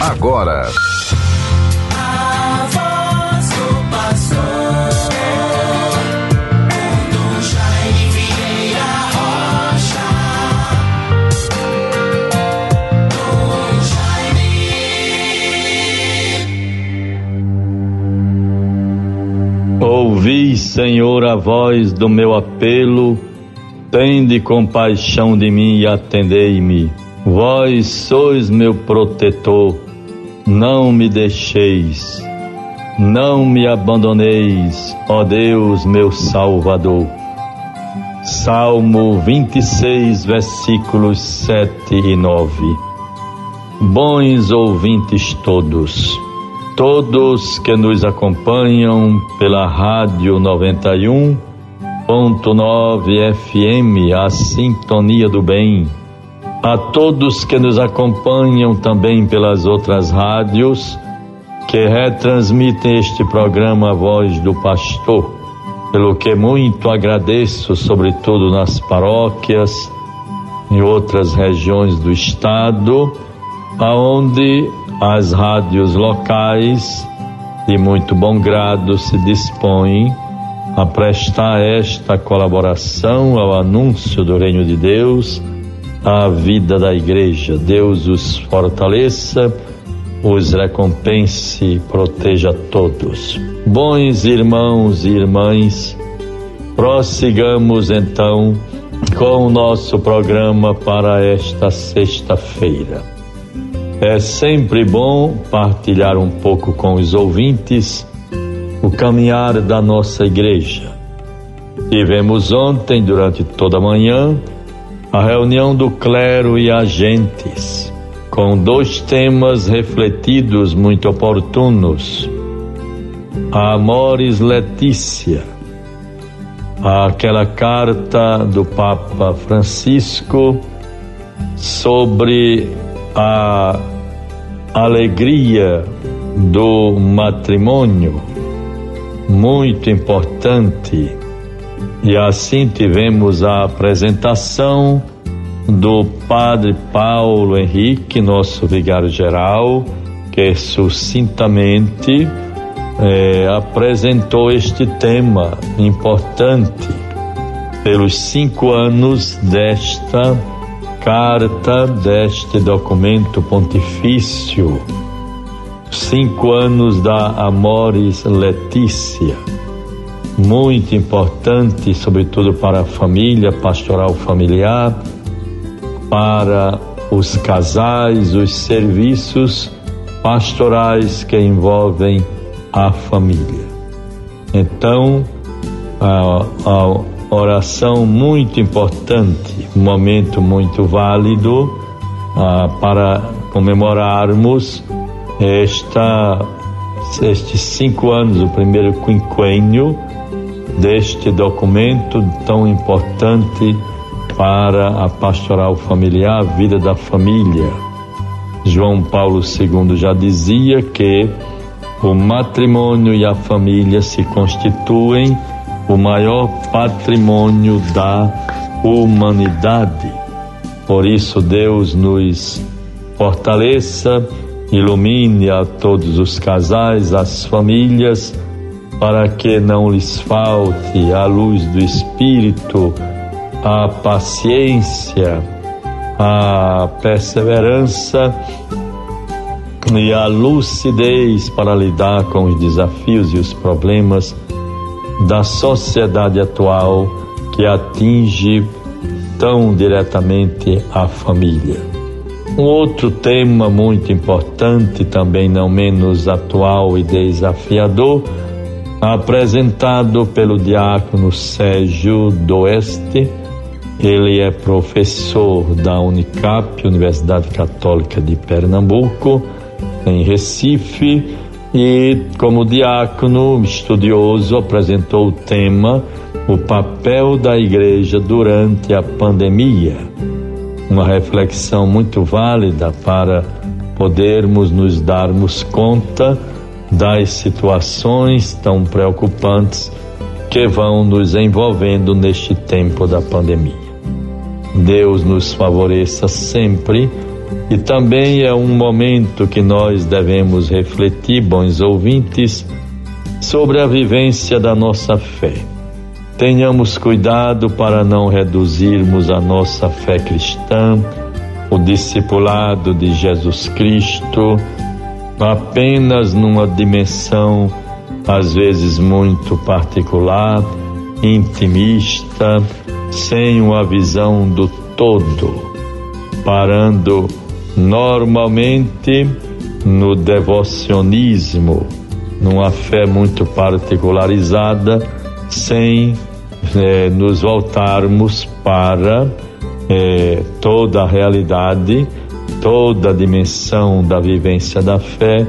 agora. Ouvi, Senhor, a voz do meu apelo, tende compaixão de mim e atendei-me. Vós sois meu protetor, não me deixeis, não me abandoneis, ó Deus, meu Salvador. Salmo 26, versículos 7 e 9. Bons ouvintes todos, todos que nos acompanham pela Rádio 91.9 FM, a Sintonia do Bem a todos que nos acompanham também pelas outras rádios que retransmitem este programa Voz do Pastor, pelo que muito agradeço, sobretudo nas paróquias, em outras regiões do estado, aonde as rádios locais de muito bom grado se dispõem a prestar esta colaboração ao anúncio do Reino de Deus a vida da igreja. Deus os fortaleça, os recompense, proteja todos. Bons irmãos e irmãs, prossigamos então com o nosso programa para esta sexta-feira. É sempre bom partilhar um pouco com os ouvintes o caminhar da nossa igreja. Tivemos ontem, durante toda a manhã, a reunião do clero e agentes, com dois temas refletidos muito oportunos. A Amoris Letícia, aquela carta do Papa Francisco sobre a alegria do matrimônio, muito importante e assim tivemos a apresentação do Padre Paulo Henrique, nosso vigário-geral, que sucintamente eh, apresentou este tema importante pelos cinco anos desta carta, deste documento pontifício, cinco anos da Amoris Letícia muito importante, sobretudo para a família, pastoral familiar, para os casais, os serviços pastorais que envolvem a família. Então, a, a oração muito importante, um momento muito válido ah, para comemorarmos esta, estes cinco anos, o primeiro quinquênio deste documento tão importante para a pastoral familiar, a vida da família. João Paulo II já dizia que o matrimônio e a família se constituem o maior patrimônio da humanidade. Por isso, Deus nos fortaleça, ilumine a todos os casais, as famílias para que não lhes falte a luz do Espírito, a paciência, a perseverança e a lucidez para lidar com os desafios e os problemas da sociedade atual que atinge tão diretamente a família. Um outro tema muito importante, também não menos atual e desafiador, apresentado pelo diácono Sérgio Doeste. Ele é professor da Unicap, Universidade Católica de Pernambuco, em Recife, e como diácono estudioso apresentou o tema O papel da igreja durante a pandemia. Uma reflexão muito válida para podermos nos darmos conta das situações tão preocupantes que vão nos envolvendo neste tempo da pandemia. Deus nos favoreça sempre E também é um momento que nós devemos refletir, bons ouvintes, sobre a vivência da nossa fé. Tenhamos cuidado para não reduzirmos a nossa fé cristã, o discipulado de Jesus Cristo, apenas numa dimensão, às vezes muito particular, intimista, sem uma visão do todo, parando normalmente no devocionismo, numa fé muito particularizada, sem eh, nos voltarmos para eh, toda a realidade, toda a dimensão da vivência da fé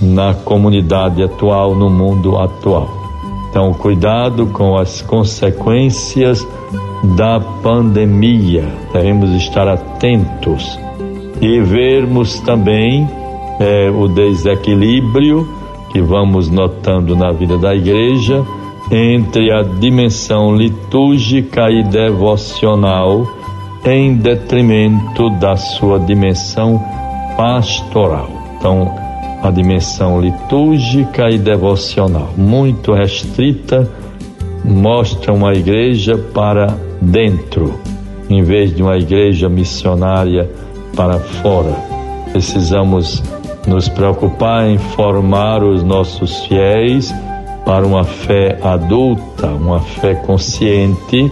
na comunidade atual, no mundo atual. Então, cuidado com as consequências da pandemia. Devemos estar atentos e vermos também é, o desequilíbrio que vamos notando na vida da igreja entre a dimensão litúrgica e devocional em detrimento da sua dimensão pastoral. Então, a dimensão litúrgica e devocional, muito restrita, mostra uma igreja para dentro, em vez de uma igreja missionária para fora. Precisamos nos preocupar em formar os nossos fiéis para uma fé adulta, uma fé consciente,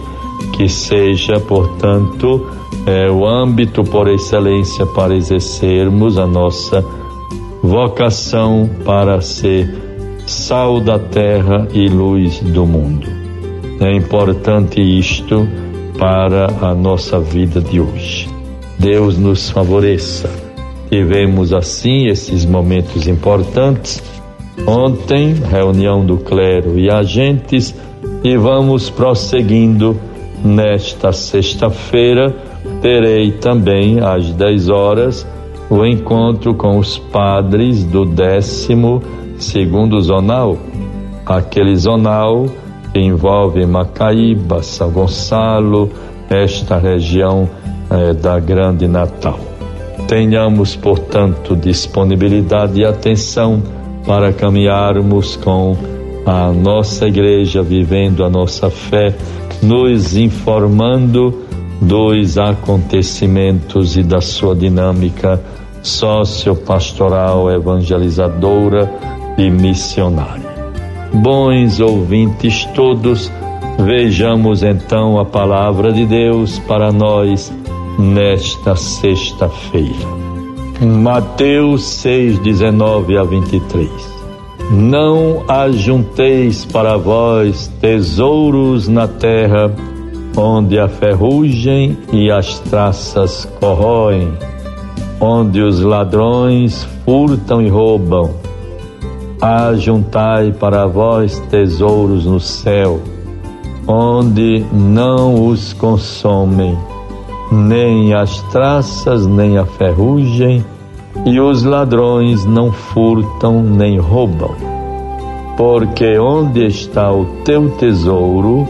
que seja, portanto, é, o âmbito por excelência para exercermos a nossa vocação para ser sal da terra e luz do mundo. É importante isto para a nossa vida de hoje. Deus nos favoreça. Tivemos assim esses momentos importantes. Ontem, reunião do clero e agentes, e vamos prosseguindo nesta sexta-feira. Terei também às 10 horas o encontro com os padres do décimo segundo zonal, aquele zonal que envolve Macaíba, São Gonçalo, esta região eh, da Grande Natal. Tenhamos, portanto, disponibilidade e atenção para caminharmos com a nossa igreja, vivendo a nossa fé, nos informando dos acontecimentos e da sua dinâmica sociopastoral, evangelizadora e missionária. Bons ouvintes todos, vejamos então a palavra de Deus para nós nesta sexta-feira. Mateus 6, 19 a 23. Não ajunteis para vós tesouros na terra, onde a ferrugem e as traças corroem onde os ladrões furtam e roubam. Ajuntai para vós tesouros no céu, onde não os consomem, nem as traças, nem a ferrugem, e os ladrões não furtam nem roubam. Porque onde está o teu tesouro,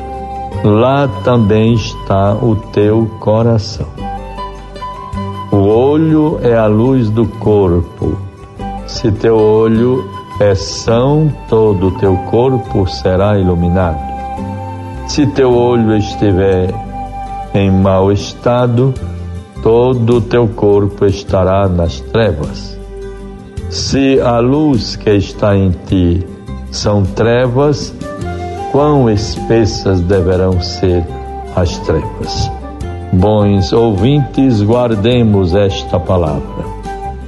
lá também está o teu coração. O olho é a luz do corpo. Se teu olho é são, todo o teu corpo será iluminado. Se teu olho estiver em mau estado, todo o teu corpo estará nas trevas. Se a luz que está em ti são trevas, quão espessas deverão ser as trevas? Bons ouvintes, guardemos esta palavra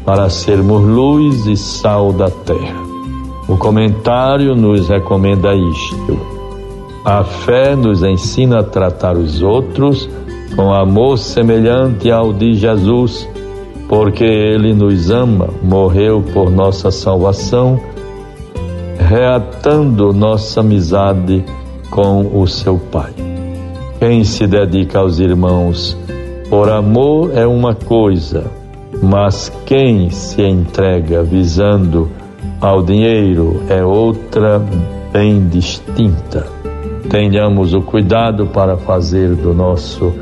para sermos luz e sal da terra. O comentário nos recomenda isto. A fé nos ensina a tratar os outros com amor semelhante ao de Jesus, porque ele nos ama, morreu por nossa salvação, reatando nossa amizade com o seu Pai. Quem se dedica aos irmãos por amor é uma coisa, mas quem se entrega visando ao dinheiro é outra bem distinta. Tenhamos o cuidado para fazer do nosso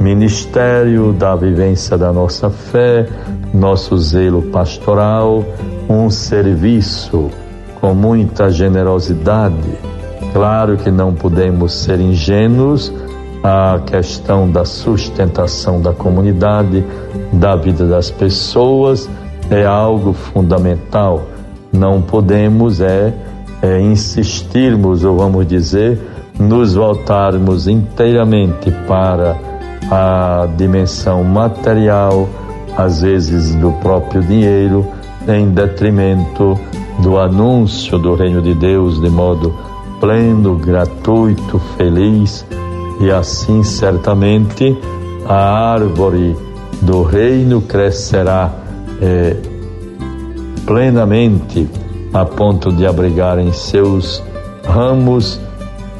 ministério, da vivência da nossa fé, nosso zelo pastoral, um serviço com muita generosidade. Claro que não podemos ser ingênuos, a questão da sustentação da comunidade, da vida das pessoas, é algo fundamental. Não podemos é, é insistirmos, ou vamos dizer, nos voltarmos inteiramente para a dimensão material, às vezes do próprio dinheiro, em detrimento do anúncio do reino de Deus de modo pleno, gratuito, feliz, e assim certamente a árvore do reino crescerá é, plenamente a ponto de abrigar em seus ramos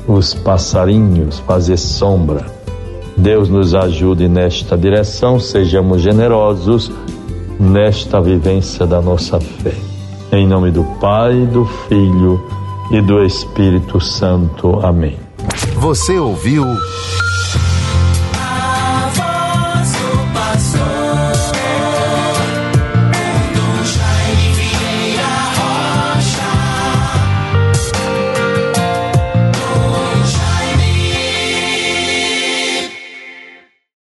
os passarinhos, fazer sombra. Deus nos ajude nesta direção, sejamos generosos nesta vivência da nossa fé. Em nome do Pai, do Filho e do Espírito Santo. Amém. Você ouviu